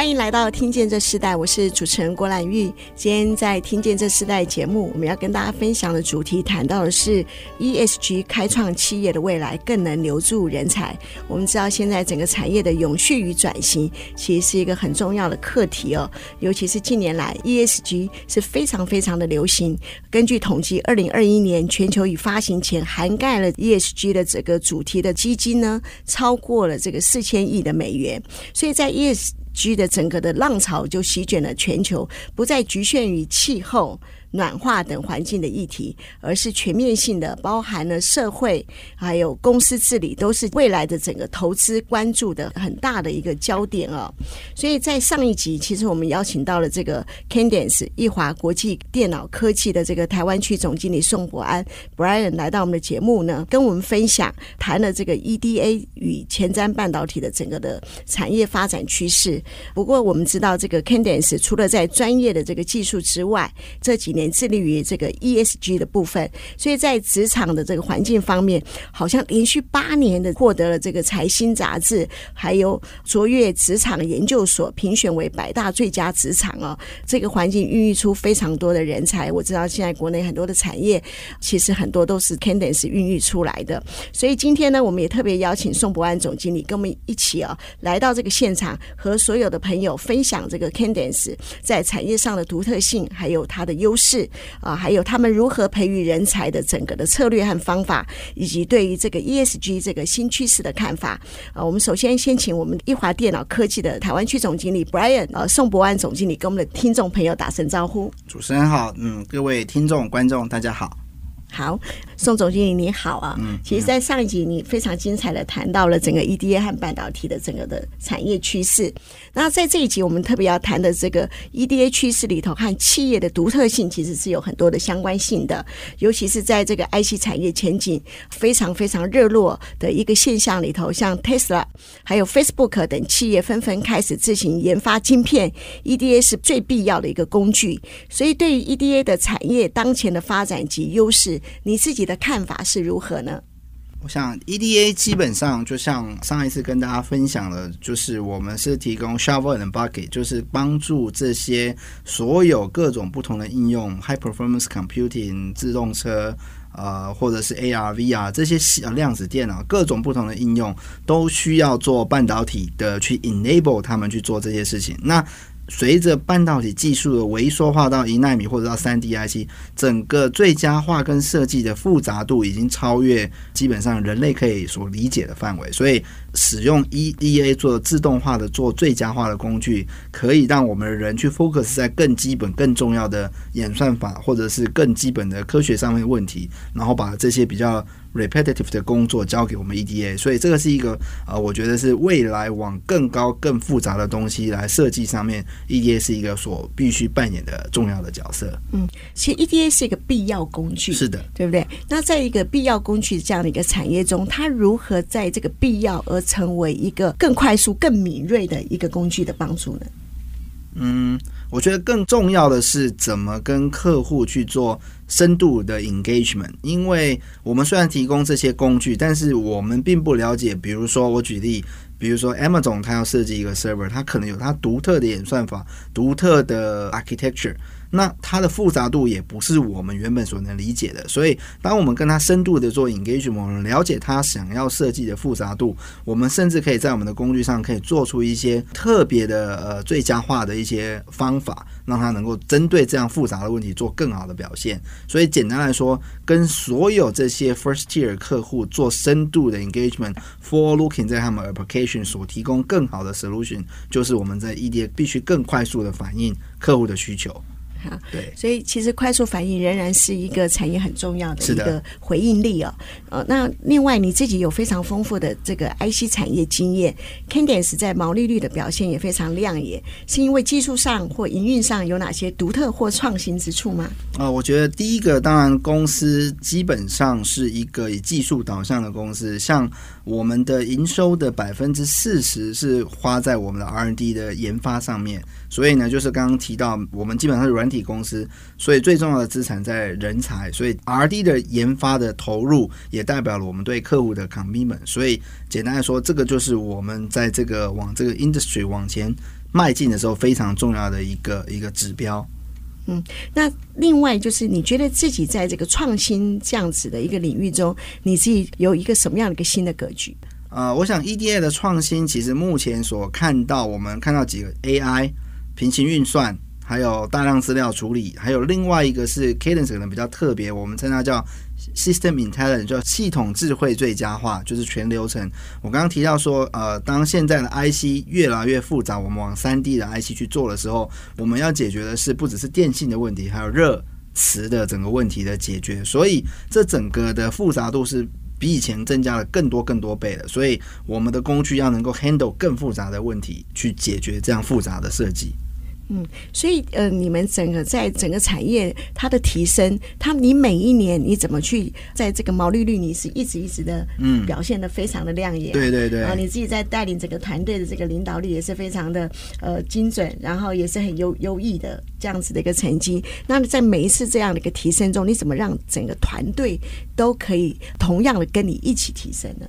欢迎来到《听见这世代》，我是主持人郭兰玉。今天在《听见这世代》节目，我们要跟大家分享的主题，谈到的是 ESG 开创企业的未来，更能留住人才。我们知道，现在整个产业的永续与转型，其实是一个很重要的课题哦。尤其是近年来，ESG 是非常非常的流行。根据统计，二零二一年全球已发行前涵盖了 ESG 的这个主题的基金呢，超过了这个四千亿的美元。所以在 ES G 的整个的浪潮就席卷了全球，不再局限于气候。暖化等环境的议题，而是全面性的，包含了社会还有公司治理，都是未来的整个投资关注的很大的一个焦点哦。所以在上一集，其实我们邀请到了这个 Candence 易华国际电脑科技的这个台湾区总经理宋博安 Brian 来到我们的节目呢，跟我们分享谈了这个 EDA 与前瞻半导体的整个的产业发展趋势。不过我们知道，这个 Candence 除了在专业的这个技术之外，这几年致力于这个 ESG 的部分，所以在职场的这个环境方面，好像连续八年的获得了这个财新杂志，还有卓越职场研究所评选为百大最佳职场哦。这个环境孕育出非常多的人才。我知道现在国内很多的产业，其实很多都是 Candence 孕育出来的。所以今天呢，我们也特别邀请宋博安总经理跟我们一起啊，来到这个现场，和所有的朋友分享这个 Candence 在产业上的独特性，还有它的优势。是啊，还有他们如何培育人才的整个的策略和方法，以及对于这个 ESG 这个新趋势的看法啊。我们首先先请我们易华电脑科技的台湾区总经理 Brian 呃宋博安总经理跟我们的听众朋友打声招呼。主持人好，嗯，各位听众观众大家好。好，宋总经理你好啊！嗯，其实，在上一集你非常精彩的谈到了整个 EDA 和半导体的整个的产业趋势。那在这一集，我们特别要谈的这个 EDA 趋势里头和企业的独特性，其实是有很多的相关性的。尤其是在这个 IC 产业前景非常非常热络的一个现象里头，像 Tesla 还有 Facebook 等企业纷纷开始自行研发晶片，EDA 是最必要的一个工具。所以，对于 EDA 的产业当前的发展及优势。你自己的看法是如何呢？我想 EDA 基本上就像上一次跟大家分享的，就是我们是提供 shovel and bucket，就是帮助这些所有各种不同的应用，high performance computing、自动车，呃，或者是 AR、VR 这些量子电脑，各种不同的应用都需要做半导体的去 enable 他们去做这些事情。那随着半导体技术的微缩化到一纳米或者到三 D IC，整个最佳化跟设计的复杂度已经超越基本上人类可以所理解的范围，所以使用 EDA 做自动化的做最佳化的工具，可以让我们的人去 focus 在更基本、更重要的演算法，或者是更基本的科学上面的问题，然后把这些比较。repetitive 的工作交给我们 EDA，所以这个是一个呃，我觉得是未来往更高、更复杂的东西来设计上面，EDA 是一个所必须扮演的重要的角色。嗯，其实 EDA 是一个必要工具，是的，对不对？那在一个必要工具这样的一个产业中，它如何在这个必要而成为一个更快速、更敏锐的一个工具的帮助呢？嗯，我觉得更重要的是怎么跟客户去做。深度的 engagement，因为我们虽然提供这些工具，但是我们并不了解。比如说，我举例，比如说 Amazon，它要设计一个 server，它可能有它独特的演算法、独特的 architecture。那它的复杂度也不是我们原本所能理解的，所以当我们跟他深度的做 engagement，了解他想要设计的复杂度，我们甚至可以在我们的工具上可以做出一些特别的呃最佳化的一些方法，让他能够针对这样复杂的问题做更好的表现。所以简单来说，跟所有这些 first tier 客户做深度的 engagement，for looking 在他们 application 所提供更好的 solution，就是我们在 EDA 必须更快速的反映客户的需求。哈，对，所以其实快速反应仍然是一个产业很重要的一个回应力哦。呃，那另外你自己有非常丰富的这个 IC 产业经验，Cadence 在毛利率的表现也非常亮眼，是因为技术上或营运上有哪些独特或创新之处吗？啊、呃，我觉得第一个当然公司基本上是一个以技术导向的公司，像我们的营收的百分之四十是花在我们的 R&D 的研发上面，所以呢，就是刚刚提到我们基本上是软体公司，所以最重要的资产在人才，所以 R&D 的研发的投入也代表了我们对客户的 commitment。所以简单来说，这个就是我们在这个往这个 industry 往前迈进的时候非常重要的一个一个指标。嗯，那另外就是你觉得自己在这个创新这样子的一个领域中，你自己有一个什么样的一个新的格局？呃，我想 EDA 的创新其实目前所看到，我们看到几个 AI 平行运算。还有大量资料处理，还有另外一个是 Cadence 可能比较特别，我们称它叫 System Intelligence，叫系统智慧最佳化，就是全流程。我刚刚提到说，呃，当现在的 IC 越来越复杂，我们往 3D 的 IC 去做的时候，我们要解决的是不只是电信的问题，还有热磁的整个问题的解决。所以这整个的复杂度是比以前增加了更多更多倍的。所以我们的工具要能够 handle 更复杂的问题，去解决这样复杂的设计。嗯，所以呃，你们整个在整个产业它的提升，它你每一年你怎么去在这个毛利率，你是一直一直的嗯表现的非常的亮眼，对对对，然后你自己在带领整个团队的这个领导力也是非常的呃精准，然后也是很优优异的这样子的一个成绩。那在每一次这样的一个提升中，你怎么让整个团队都可以同样的跟你一起提升呢？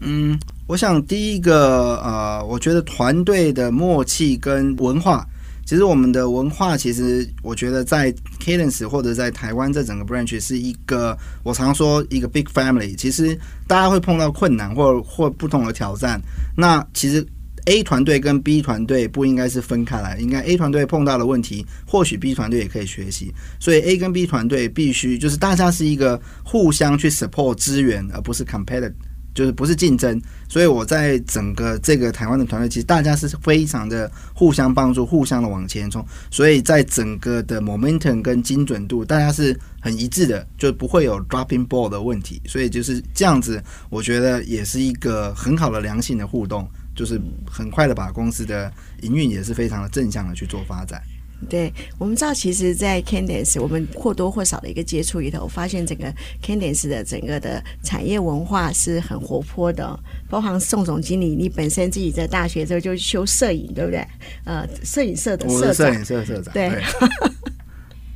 嗯，我想第一个呃，我觉得团队的默契跟文化，其实我们的文化，其实我觉得在 Cadence 或者在台湾这整个 branch 是一个，我常说一个 big family。其实大家会碰到困难或或不同的挑战，那其实 A 团队跟 B 团队不应该是分开来，应该 A 团队碰到的问题，或许 B 团队也可以学习。所以 A 跟 B 团队必须就是大家是一个互相去 support 资源，而不是 competitive。就是不是竞争，所以我在整个这个台湾的团队，其实大家是非常的互相帮助，互相的往前冲，所以在整个的 momentum 跟精准度，大家是很一致的，就不会有 dropping ball 的问题，所以就是这样子，我觉得也是一个很好的良性的互动，就是很快的把公司的营运也是非常的正向的去做发展。对，我们知道，其实，在 Candice，我们或多或少的一个接触里头，我发现整个 Candice 的整个的产业文化是很活泼的。包含宋总经理，你本身自己在大学的时候就修摄影，对不对？呃，摄影社的社长，摄影社社长，对。对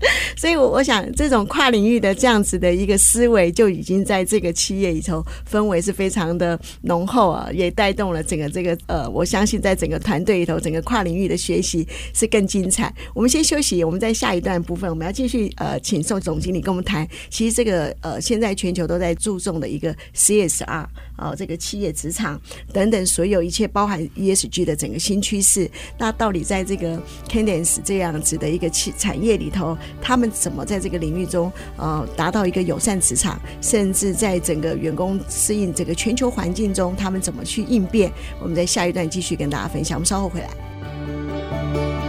所以，我我想，这种跨领域的这样子的一个思维，就已经在这个企业里头氛围是非常的浓厚啊，也带动了整个这个呃，我相信在整个团队里头，整个跨领域的学习是更精彩。我们先休息，我们在下一段部分，我们要继续呃，请宋总经理跟我们谈，其实这个呃，现在全球都在注重的一个 CSR 啊、呃，这个企业职场等等所有一切包含 ESG 的整个新趋势，那到底在这个 Candence 这样子的一个企产业里头，他们怎么在这个领域中，呃，达到一个友善职场，甚至在整个员工适应这个全球环境中，他们怎么去应变？我们在下一段继续跟大家分享。我们稍后回来。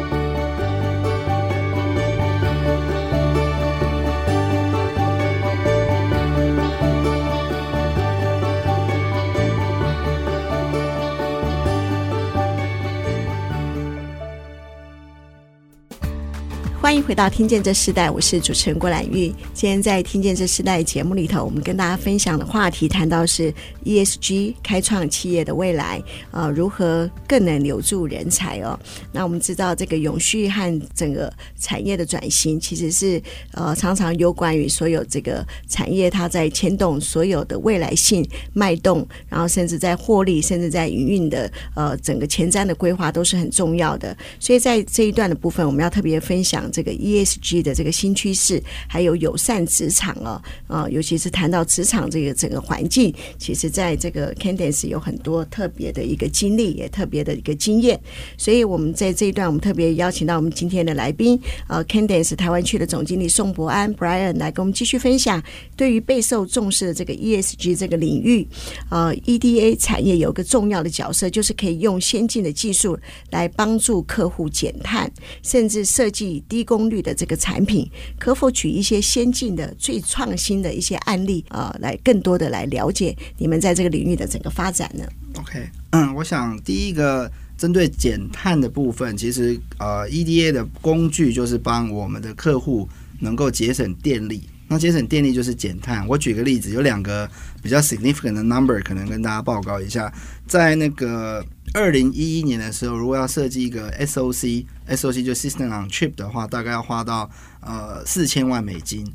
欢迎回到《听见这世代》，我是主持人郭兰玉。今天在《听见这世代》节目里头，我们跟大家分享的话题谈到是 ESG 开创企业的未来，呃，如何更能留住人才哦？那我们知道，这个永续和整个产业的转型，其实是呃常常有关于所有这个产业它在牵动所有的未来性脉动，然后甚至在获利，甚至在营运的呃整个前瞻的规划都是很重要的。所以在这一段的部分，我们要特别分享这。这个 ESG 的这个新趋势，还有友善职场哦，啊，尤其是谈到职场这个整个环境，其实在这个 Candence 有很多特别的一个经历，也特别的一个经验。所以，我们在这一段，我们特别邀请到我们今天的来宾，呃，Cadence 台湾区的总经理宋博安 Brian 来跟我们继续分享，对于备受重视的这个 ESG 这个领域，呃，EDA 产业有个重要的角色，就是可以用先进的技术来帮助客户减碳，甚至设计低。功率的这个产品，可否取一些先进的、最创新的一些案例啊、来更多的来了解你们在这个领域的整个发展呢？OK，嗯，我想第一个针对减碳的部分，其实呃，EDA 的工具就是帮我们的客户能够节省电力。那节省电力就是减碳。我举个例子，有两个比较 significant 的 number，可能跟大家报告一下。在那个二零一一年的时候，如果要设计一个 SOC，SOC 就 System on Chip 的话，大概要花到呃四千万美金。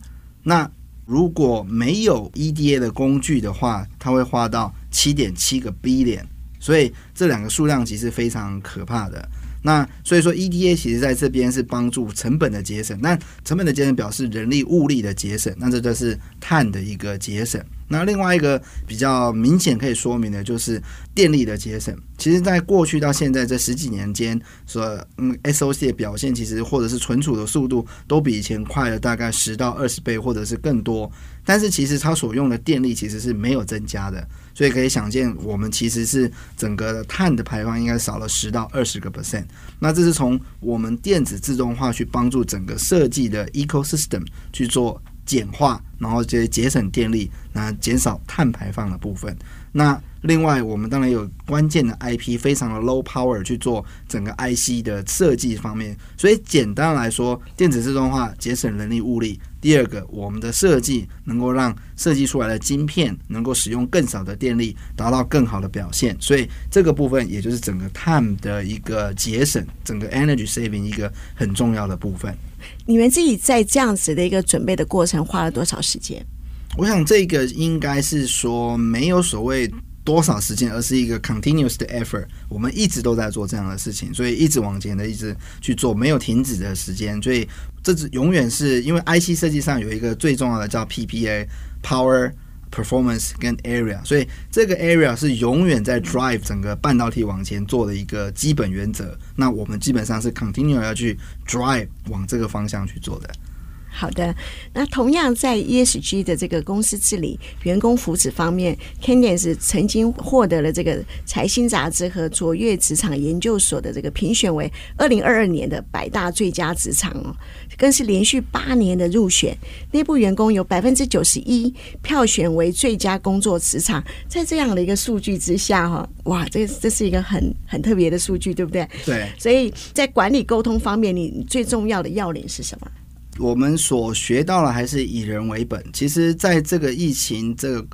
那如果没有 EDA 的工具的话，它会花到七点七个 billion。所以这两个数量其实非常可怕的。那所以说，EDA 其实在这边是帮助成本的节省。那成本的节省表示人力物力的节省，那这就是碳的一个节省。那另外一个比较明显可以说明的就是电力的节省。其实，在过去到现在这十几年间，所嗯，SOC 的表现其实或者是存储的速度都比以前快了大概十到二十倍，或者是更多。但是其实它所用的电力其实是没有增加的。所以可以想见，我们其实是整个的碳的排放应该少了十到二十个 percent。那这是从我们电子自动化去帮助整个设计的 ecosystem 去做简化，然后这些节省电力，那减少碳排放的部分。那另外，我们当然有关键的 IP，非常的 low power 去做整个 IC 的设计方面。所以简单来说，电子自动化节省人力物力。第二个，我们的设计能够让设计出来的晶片能够使用更少的电力，达到更好的表现。所以这个部分也就是整个 time 的一个节省，整个 energy saving 一个很重要的部分。你们自己在这样子的一个准备的过程花了多少时间？我想这个应该是说没有所谓。多少时间，而是一个 continuous 的 effort。我们一直都在做这样的事情，所以一直往前的，一直去做，没有停止的时间。所以这只永远是因为 IC 设计上有一个最重要的叫 PPA，Power Performance 跟 Area，所以这个 Area 是永远在 drive 整个半导体往前做的一个基本原则。那我们基本上是 continue 要去 drive 往这个方向去做的。好的，那同样在 ESG 的这个公司治理、员工福祉方面，Cadence 曾经获得了这个财新杂志和卓越职场研究所的这个评选为二零二二年的百大最佳职场哦，更是连续八年的入选。内部员工有百分之九十一票选为最佳工作职场，在这样的一个数据之下哈，哇，这这是一个很很特别的数据，对不对？对。所以在管理沟通方面，你最重要的要领是什么？我们所学到的还是以人为本。其实，在这个疫情，这个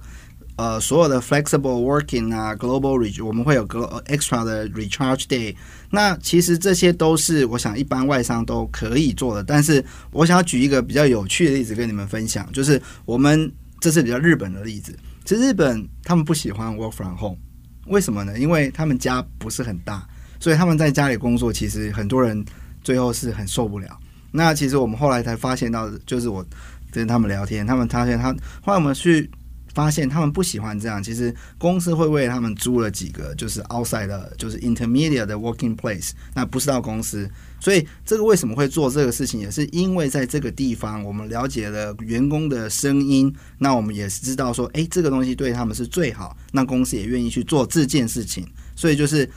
呃，所有的 flexible working 啊，global reach，我们会有个 extra 的 recharge day。那其实这些都是我想一般外商都可以做的。但是，我想要举一个比较有趣的例子跟你们分享，就是我们这是比较日本的例子。其实日本他们不喜欢 work from home，为什么呢？因为他们家不是很大，所以他们在家里工作，其实很多人最后是很受不了。那其实我们后来才发现到，就是我跟他们聊天，他们发现他后来我们去发现他们不喜欢这样。其实公司会为他们租了几个就是 outside 的，就是 intermediate 的 working place，那不是到公司。所以这个为什么会做这个事情，也是因为在这个地方我们了解了员工的声音，那我们也是知道说，诶，这个东西对他们是最好，那公司也愿意去做这件事情。所以就是。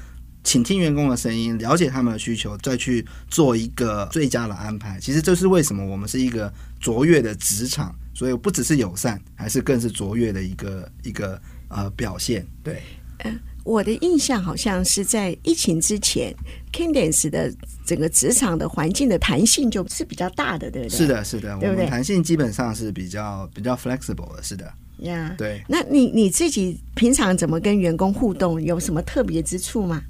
倾听员工的声音，了解他们的需求，再去做一个最佳的安排。其实这是为什么我们是一个卓越的职场，所以不只是友善，还是更是卓越的一个一个呃表现。对，呃，我的印象好像是在疫情之前，Cadence 的整个职场的环境的弹性就是比较大的，对不对？是的，是的，对对？我们弹性基本上是比较比较 flexible 的，是的。呀，Yeah. 对。那你你自己平常怎么跟员工互动？有什么特别之处吗？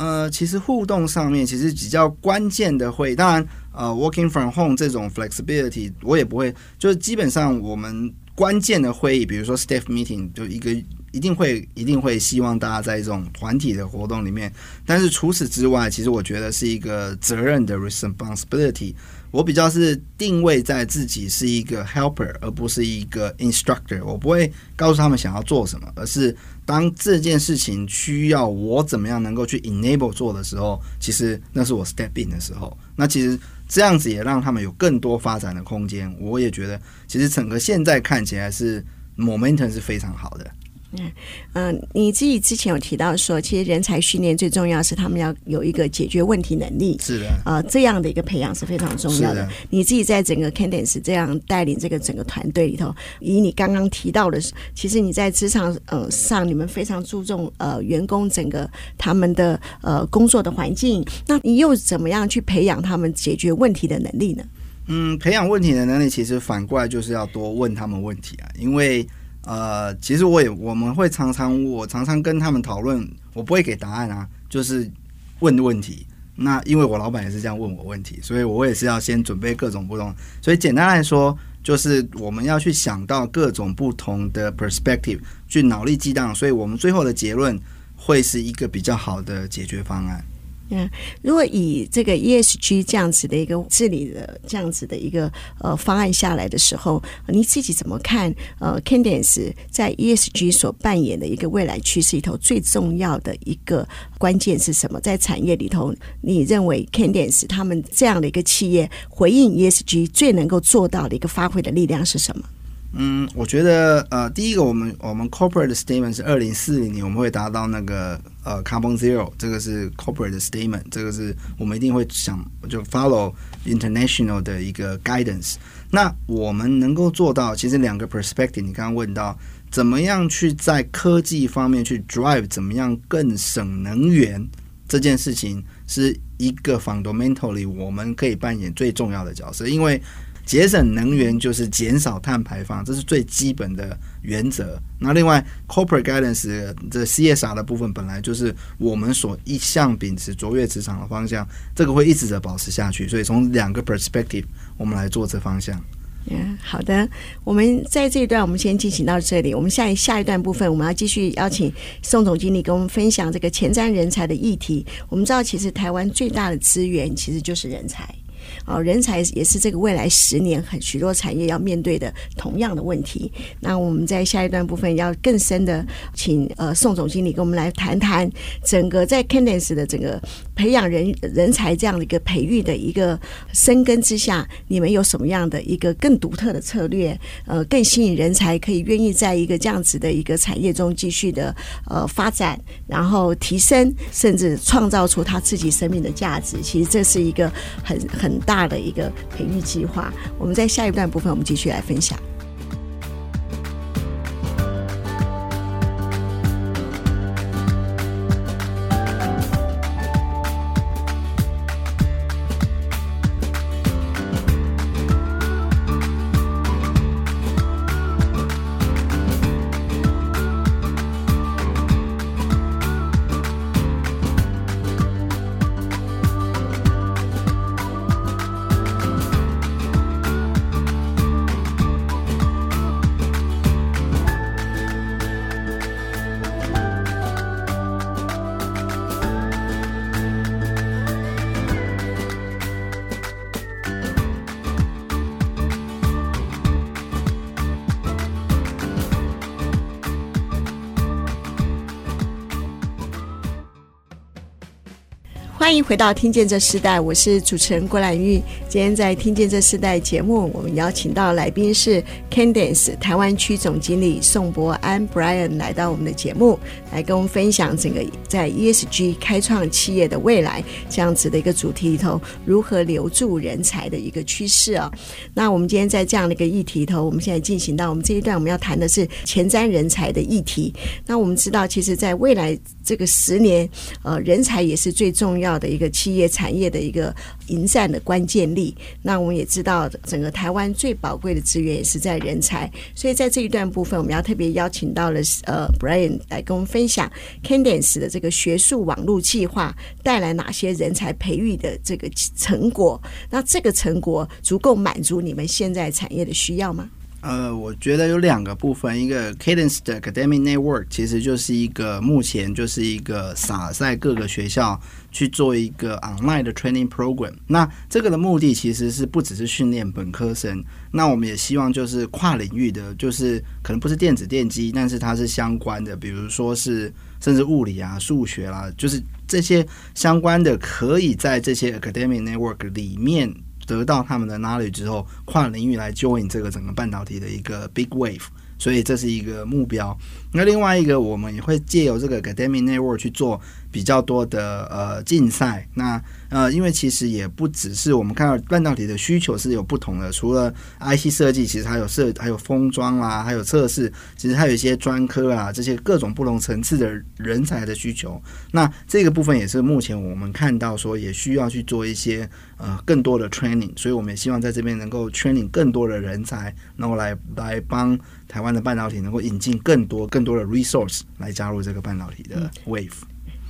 呃，其实互动上面其实比较关键的会，当然，呃，working from home 这种 flexibility 我也不会，就是基本上我们关键的会议，比如说 staff meeting，就一个一定会一定会希望大家在这种团体的活动里面，但是除此之外，其实我觉得是一个责任的 responsibility。我比较是定位在自己是一个 helper，而不是一个 instructor。我不会告诉他们想要做什么，而是当这件事情需要我怎么样能够去 enable 做的时候，其实那是我 step in 的时候。那其实这样子也让他们有更多发展的空间。我也觉得，其实整个现在看起来是 momentum 是非常好的。嗯嗯、呃，你自己之前有提到说，其实人才训练最重要是他们要有一个解决问题能力。是的，呃，这样的一个培养是非常重要的。的你自己在整个 Candence 这样带领这个整个团队里头，以你刚刚提到的，其实你在职场呃上，你们非常注重呃员工整个他们的呃工作的环境，那你又怎么样去培养他们解决问题的能力呢？嗯，培养问题的能力，其实反过来就是要多问他们问题啊，因为。呃，其实我也我们会常常我常常跟他们讨论，我不会给答案啊，就是问问题。那因为我老板也是这样问我问题，所以我也是要先准备各种不同。所以简单来说，就是我们要去想到各种不同的 perspective，去脑力激荡，所以我们最后的结论会是一个比较好的解决方案。嗯，如果以这个 ESG 这样子的一个治理的这样子的一个呃方案下来的时候，你自己怎么看？呃，Candence 在 ESG 所扮演的一个未来趋势里头最重要的一个关键是什么？在产业里头，你认为 Candence 他们这样的一个企业回应 ESG 最能够做到的一个发挥的力量是什么？嗯，我觉得呃，第一个，我们我们 corporate statement 是二零四零年我们会达到那个呃 carbon zero，这个是 corporate statement，这个是我们一定会想就 follow international 的一个 guidance。那我们能够做到，其实两个 perspective，你刚刚问到怎么样去在科技方面去 drive，怎么样更省能源这件事情，是一个 fundamentally 我们可以扮演最重要的角色，因为。节省能源就是减少碳排放，这是最基本的原则。那另外，corporate guidance 这 CSR 的部分本来就是我们所一向秉持卓越职场的方向，这个会一直的保持下去。所以从两个 perspective，我们来做这方向。嗯，好的。我们在这一段，我们先进行到这里。我们下一下一段部分，我们要继续邀请宋总经理跟我们分享这个前瞻人才的议题。我们知道，其实台湾最大的资源其实就是人才。哦，人才也是这个未来十年很许多产业要面对的同样的问题。那我们在下一段部分要更深的请呃宋总经理跟我们来谈谈整个在 Cadence 的整个培养人人才这样的一个培育的一个深耕之下，你们有什么样的一个更独特的策略？呃，更吸引人才可以愿意在一个这样子的一个产业中继续的呃发展，然后提升，甚至创造出他自己生命的价值。其实这是一个很很。大的一个培育计划，我们在下一段部分，我们继续来分享。欢迎回到《听见这世代》，我是主持人郭兰玉。今天在《听见这世代》节目，我们邀请到来宾是 Candence 台湾区总经理宋博安 Brian 来到我们的节目，来跟我们分享整个在 ESG 开创企业的未来这样子的一个主题里头，如何留住人才的一个趋势啊。那我们今天在这样的一个议题里头，我们现在进行到我们这一段，我们要谈的是前瞻人才的议题。那我们知道，其实在未来这个十年，呃，人才也是最重要。的一个企业产业的一个迎战的关键力，那我们也知道，整个台湾最宝贵的资源也是在人才，所以在这一段部分，我们要特别邀请到了呃，Brian 来跟我们分享 Candence 的这个学术网络计划带来哪些人才培育的这个成果？那这个成果足够满足你们现在产业的需要吗？呃，我觉得有两个部分，一个 Cadence 的 Academic Network 其实就是一个目前就是一个撒在各个学校去做一个 online 的 training program。那这个的目的其实是不只是训练本科生，那我们也希望就是跨领域的，就是可能不是电子电机，但是它是相关的，比如说是甚至物理啊、数学啦、就是这些相关的，可以在这些 Academic Network 里面。得到他们的 knowledge 之后，跨领域来 join 这个整个半导体的一个 big wave，所以这是一个目标。那另外一个，我们也会借由这个 Academic Network 去做比较多的呃竞赛。那呃，因为其实也不只是我们看到半导体的需求是有不同的，除了 IC 设计，其实还有设还有封装啦，还有测试，其实还有一些专科啊，这些各种不同层次的人才的需求。那这个部分也是目前我们看到说也需要去做一些呃更多的 training，所以我们也希望在这边能够 training 更多的人才，然后来来帮台湾的半导体能够引进更多更多的 resource 来加入这个半导体的 wave。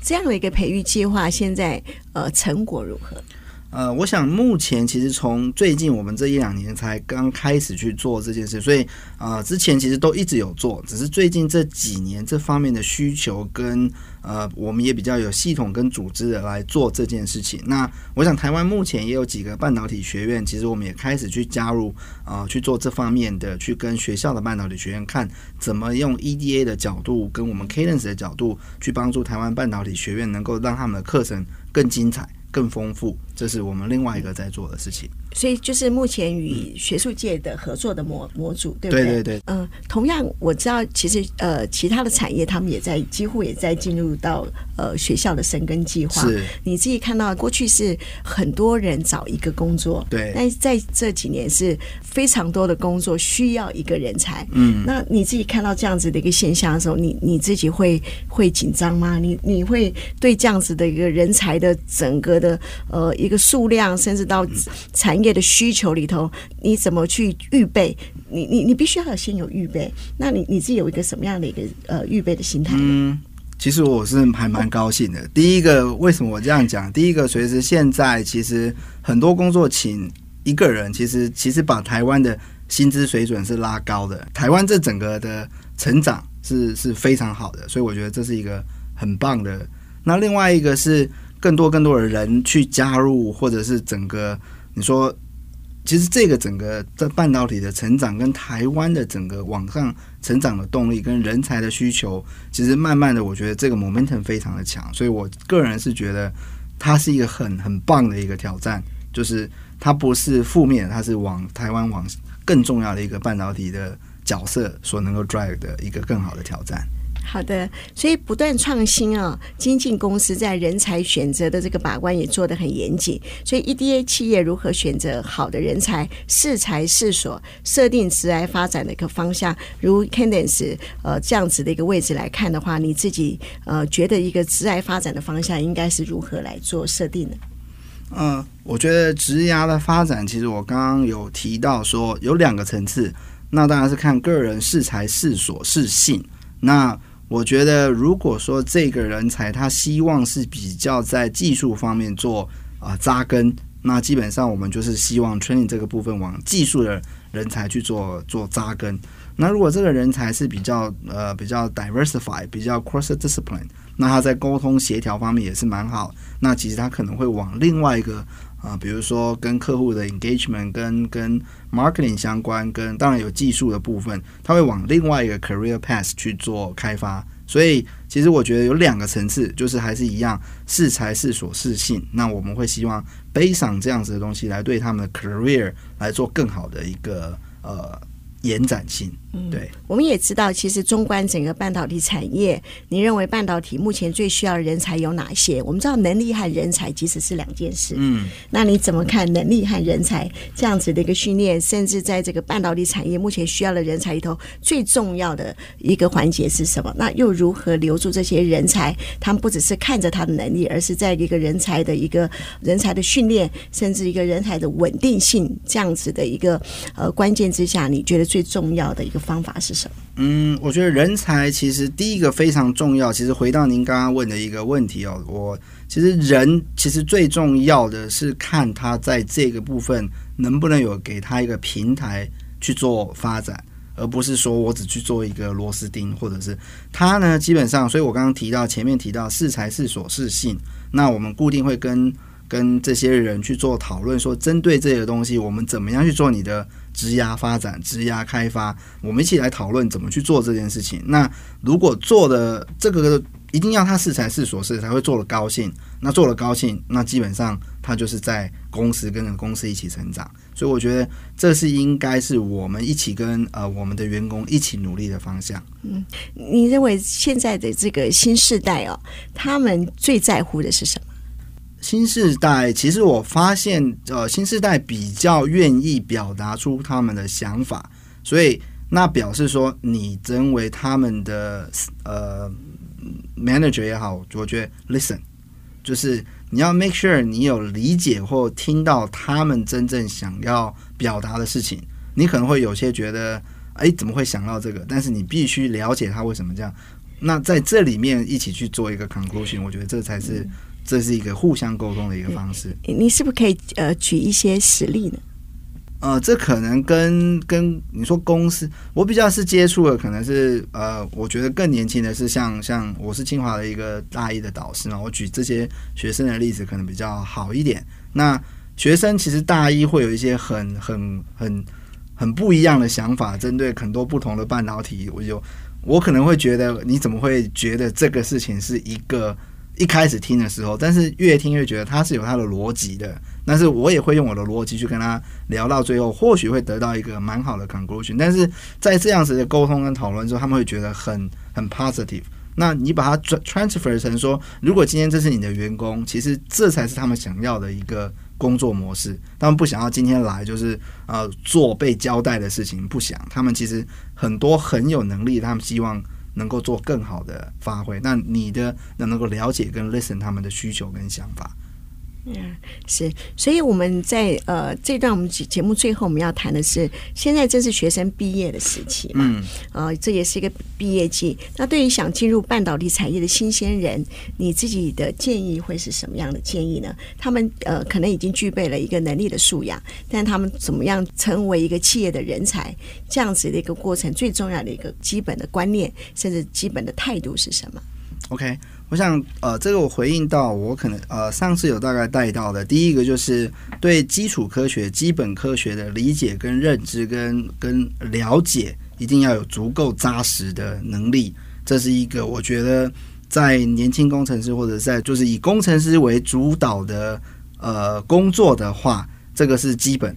这样的一个培育计划，现在呃成果如何？呃，我想目前其实从最近我们这一两年才刚开始去做这件事，所以呃之前其实都一直有做，只是最近这几年这方面的需求跟呃我们也比较有系统跟组织的来做这件事情。那我想台湾目前也有几个半导体学院，其实我们也开始去加入啊、呃、去做这方面的，去跟学校的半导体学院看怎么用 EDA 的角度跟我们 Cadence 的角度去帮助台湾半导体学院能够让他们的课程更精彩。更丰富，这是我们另外一个在做的事情。所以，就是目前与学术界的合作的模模组，对不对？对对对。嗯，同样我知道，其实呃，其他的产业他们也在几乎也在进入到呃学校的生根计划。是。你自己看到，过去是很多人找一个工作，对。但是在这几年是非常多的工作需要一个人才。嗯。那你自己看到这样子的一个现象的时候，你你自己会会紧张吗？你你会对这样子的一个人才的整个的呃一一个数量，甚至到产业的需求里头，你怎么去预备？你你你必须要先有预备。那你你自己有一个什么样的一个呃预备的心态？嗯，其实我是还蛮高兴的。第一个，为什么我这样讲？第一个，随着现在其实很多工作请一个人，其实其实把台湾的薪资水准是拉高的。台湾这整个的成长是是非常好的，所以我觉得这是一个很棒的。那另外一个是。更多更多的人去加入，或者是整个你说，其实这个整个在半导体的成长，跟台湾的整个往上成长的动力，跟人才的需求，其实慢慢的，我觉得这个 momentum 非常的强，所以我个人是觉得它是一个很很棒的一个挑战，就是它不是负面，它是往台湾往更重要的一个半导体的角色所能够 drive 的一个更好的挑战。好的，所以不断创新啊，精进公司在人才选择的这个把关也做得很严谨。所以 EDA 企业如何选择好的人才，适才适所，设定职涯发展的一个方向，如 Candence 呃这样子的一个位置来看的话，你自己呃觉得一个职涯发展的方向应该是如何来做设定呢？嗯、我觉得职涯的发展，其实我刚刚有提到说有两个层次，那当然是看个人适才适所适性，那。我觉得，如果说这个人才他希望是比较在技术方面做啊扎根，那基本上我们就是希望 training 这个部分往技术的人才去做做扎根。那如果这个人才是比较呃比较 diversify，比较 cross discipline，那他在沟通协调方面也是蛮好。那其实他可能会往另外一个。啊，比如说跟客户的 engagement，跟跟 marketing 相关，跟当然有技术的部分，他会往另外一个 career path 去做开发。所以其实我觉得有两个层次，就是还是一样，是才是所适性。那我们会希望背上这样子的东西来对他们的 career 来做更好的一个呃。延展性，对、嗯，我们也知道，其实纵观整个半导体产业，你认为半导体目前最需要的人才有哪些？我们知道能力和人才其实是两件事，嗯，那你怎么看能力和人才这样子的一个训练？甚至在这个半导体产业目前需要的人才里头，最重要的一个环节是什么？那又如何留住这些人才？他们不只是看着他的能力，而是在一个人才的一个人才的训练，甚至一个人才的稳定性这样子的一个呃关键之下，你觉得？最重要的一个方法是什么？嗯，我觉得人才其实第一个非常重要。其实回到您刚刚问的一个问题哦，我其实人其实最重要的是看他在这个部分能不能有给他一个平台去做发展，而不是说我只去做一个螺丝钉，或者是他呢，基本上，所以我刚刚提到前面提到是才是所是性，那我们固定会跟跟这些人去做讨论，说针对这个东西，我们怎么样去做你的。职涯发展、职涯开发，我们一起来讨论怎么去做这件事情。那如果做的这个一定要他适才适所是才会做的高兴。那做了高兴，那基本上他就是在公司跟着公司一起成长。所以我觉得这是应该是我们一起跟呃我们的员工一起努力的方向。嗯，你认为现在的这个新世代哦，他们最在乎的是什么？新世代其实我发现，呃，新世代比较愿意表达出他们的想法，所以那表示说，你成为他们的呃 manager 也好，我觉得 listen 就是你要 make sure 你有理解或听到他们真正想要表达的事情。你可能会有些觉得，哎，怎么会想到这个？但是你必须了解他为什么这样。那在这里面一起去做一个 conclusion，我觉得这才是。这是一个互相沟通的一个方式。你是不是可以呃举一些实例呢？呃，这可能跟跟你说公司，我比较是接触的，可能是呃，我觉得更年轻的是像像我是清华的一个大一的导师嘛，我举这些学生的例子可能比较好一点。那学生其实大一会有一些很很很很不一样的想法，针对很多不同的半导体，我就我可能会觉得你怎么会觉得这个事情是一个。一开始听的时候，但是越听越觉得他是有他的逻辑的。但是我也会用我的逻辑去跟他聊到最后，或许会得到一个蛮好的 conclusion。但是在这样子的沟通跟讨论之后，他们会觉得很很 positive。那你把它 transfer 成说，如果今天这是你的员工，其实这才是他们想要的一个工作模式。他们不想要今天来就是呃做被交代的事情，不想。他们其实很多很有能力，他们希望。能够做更好的发挥，那你的能能够了解跟 listen 他们的需求跟想法。嗯，是，所以我们在呃这段我们节节目最后我们要谈的是，现在正是学生毕业的时期嘛，嗯，呃，这也是一个毕业季。那对于想进入半导体产业的新鲜人，你自己的建议会是什么样的建议呢？他们呃可能已经具备了一个能力的素养，但他们怎么样成为一个企业的人才？这样子的一个过程，最重要的一个基本的观念，甚至基本的态度是什么？OK。我想，呃，这个我回应到，我可能呃上次有大概带到的，第一个就是对基础科学、基本科学的理解跟认知跟跟了解，一定要有足够扎实的能力。这是一个我觉得在年轻工程师或者在就是以工程师为主导的呃工作的话，这个是基本。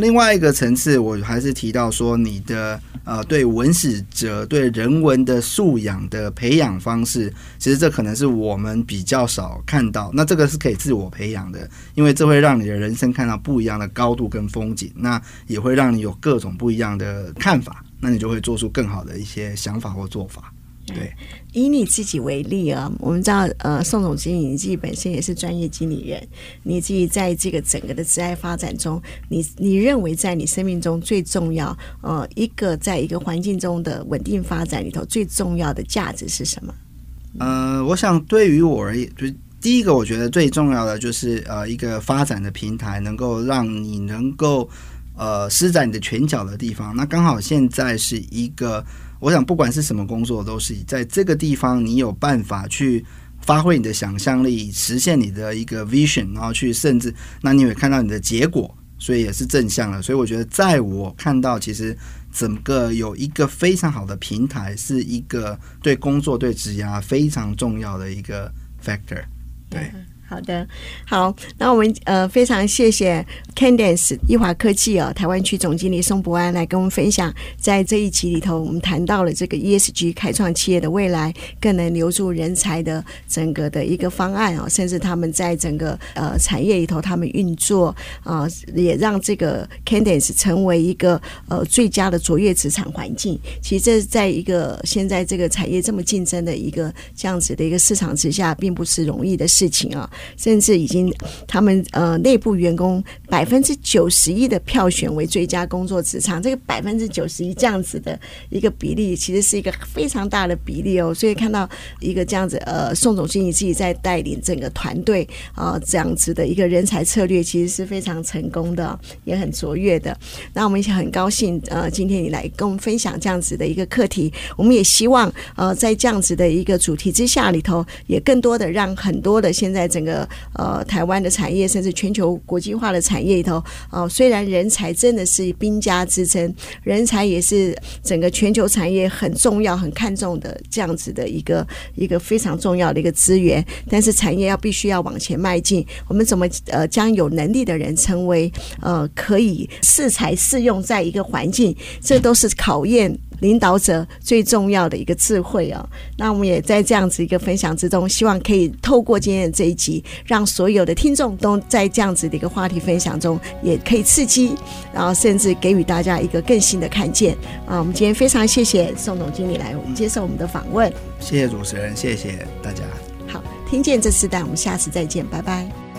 另外一个层次，我还是提到说，你的呃对文史哲、对人文的素养的培养方式，其实这可能是我们比较少看到。那这个是可以自我培养的，因为这会让你的人生看到不一样的高度跟风景，那也会让你有各种不一样的看法，那你就会做出更好的一些想法或做法。对，以你自己为例啊，我们知道，呃，宋总经理你自己本身也是专业经理人，你自己在这个整个的职业发展中，你你认为在你生命中最重要，呃，一个在一个环境中的稳定发展里头最重要的价值是什么？呃，我想对于我而言，就第一个，我觉得最重要的就是呃，一个发展的平台，能够让你能够呃施展你的拳脚的地方。那刚好现在是一个。我想，不管是什么工作，都是在这个地方，你有办法去发挥你的想象力，实现你的一个 vision，然后去甚至，那你会看到你的结果，所以也是正向的。所以我觉得，在我看到，其实整个有一个非常好的平台，是一个对工作、对职涯非常重要的一个 factor，对。好的，好，那我们呃非常谢谢 Cadence 翊华科技哦，台湾区总经理宋博安来跟我们分享，在这一集里头，我们谈到了这个 ESG 开创企业的未来，更能留住人才的整个的一个方案哦，甚至他们在整个呃产业里头，他们运作啊、也让这个 Cadence 成为一个呃最佳的卓越职场环境。其实这是在一个现在这个产业这么竞争的一个这样子的一个市场之下，并不是容易的事情啊。甚至已经，他们呃内部员工百分之九十一的票选为最佳工作职场，这个百分之九十一这样子的一个比例，其实是一个非常大的比例哦。所以看到一个这样子呃，宋总经理自己在带领整个团队啊，这样子的一个人才策略，其实是非常成功的，也很卓越的。那我们也很高兴呃，今天你来跟我们分享这样子的一个课题，我们也希望呃，在这样子的一个主题之下里头，也更多的让很多的现在整个呃台湾的产业，甚至全球国际化的产业里头，哦、虽然人才真的是兵家之争，人才也是整个全球产业很重要、很看重的这样子的一个一个非常重要的一个资源，但是产业要必须要往前迈进，我们怎么呃将有能力的人成为呃可以适才适用在一个环境，这都是考验。领导者最重要的一个智慧哦，那我们也在这样子一个分享之中，希望可以透过今天的这一集，让所有的听众都在这样子的一个话题分享中，也可以刺激，然后甚至给予大家一个更新的看见啊！我们今天非常谢谢宋总经理来接受我们的访问，谢谢主持人，谢谢大家。好，听见这世代，我们下次再见，拜拜。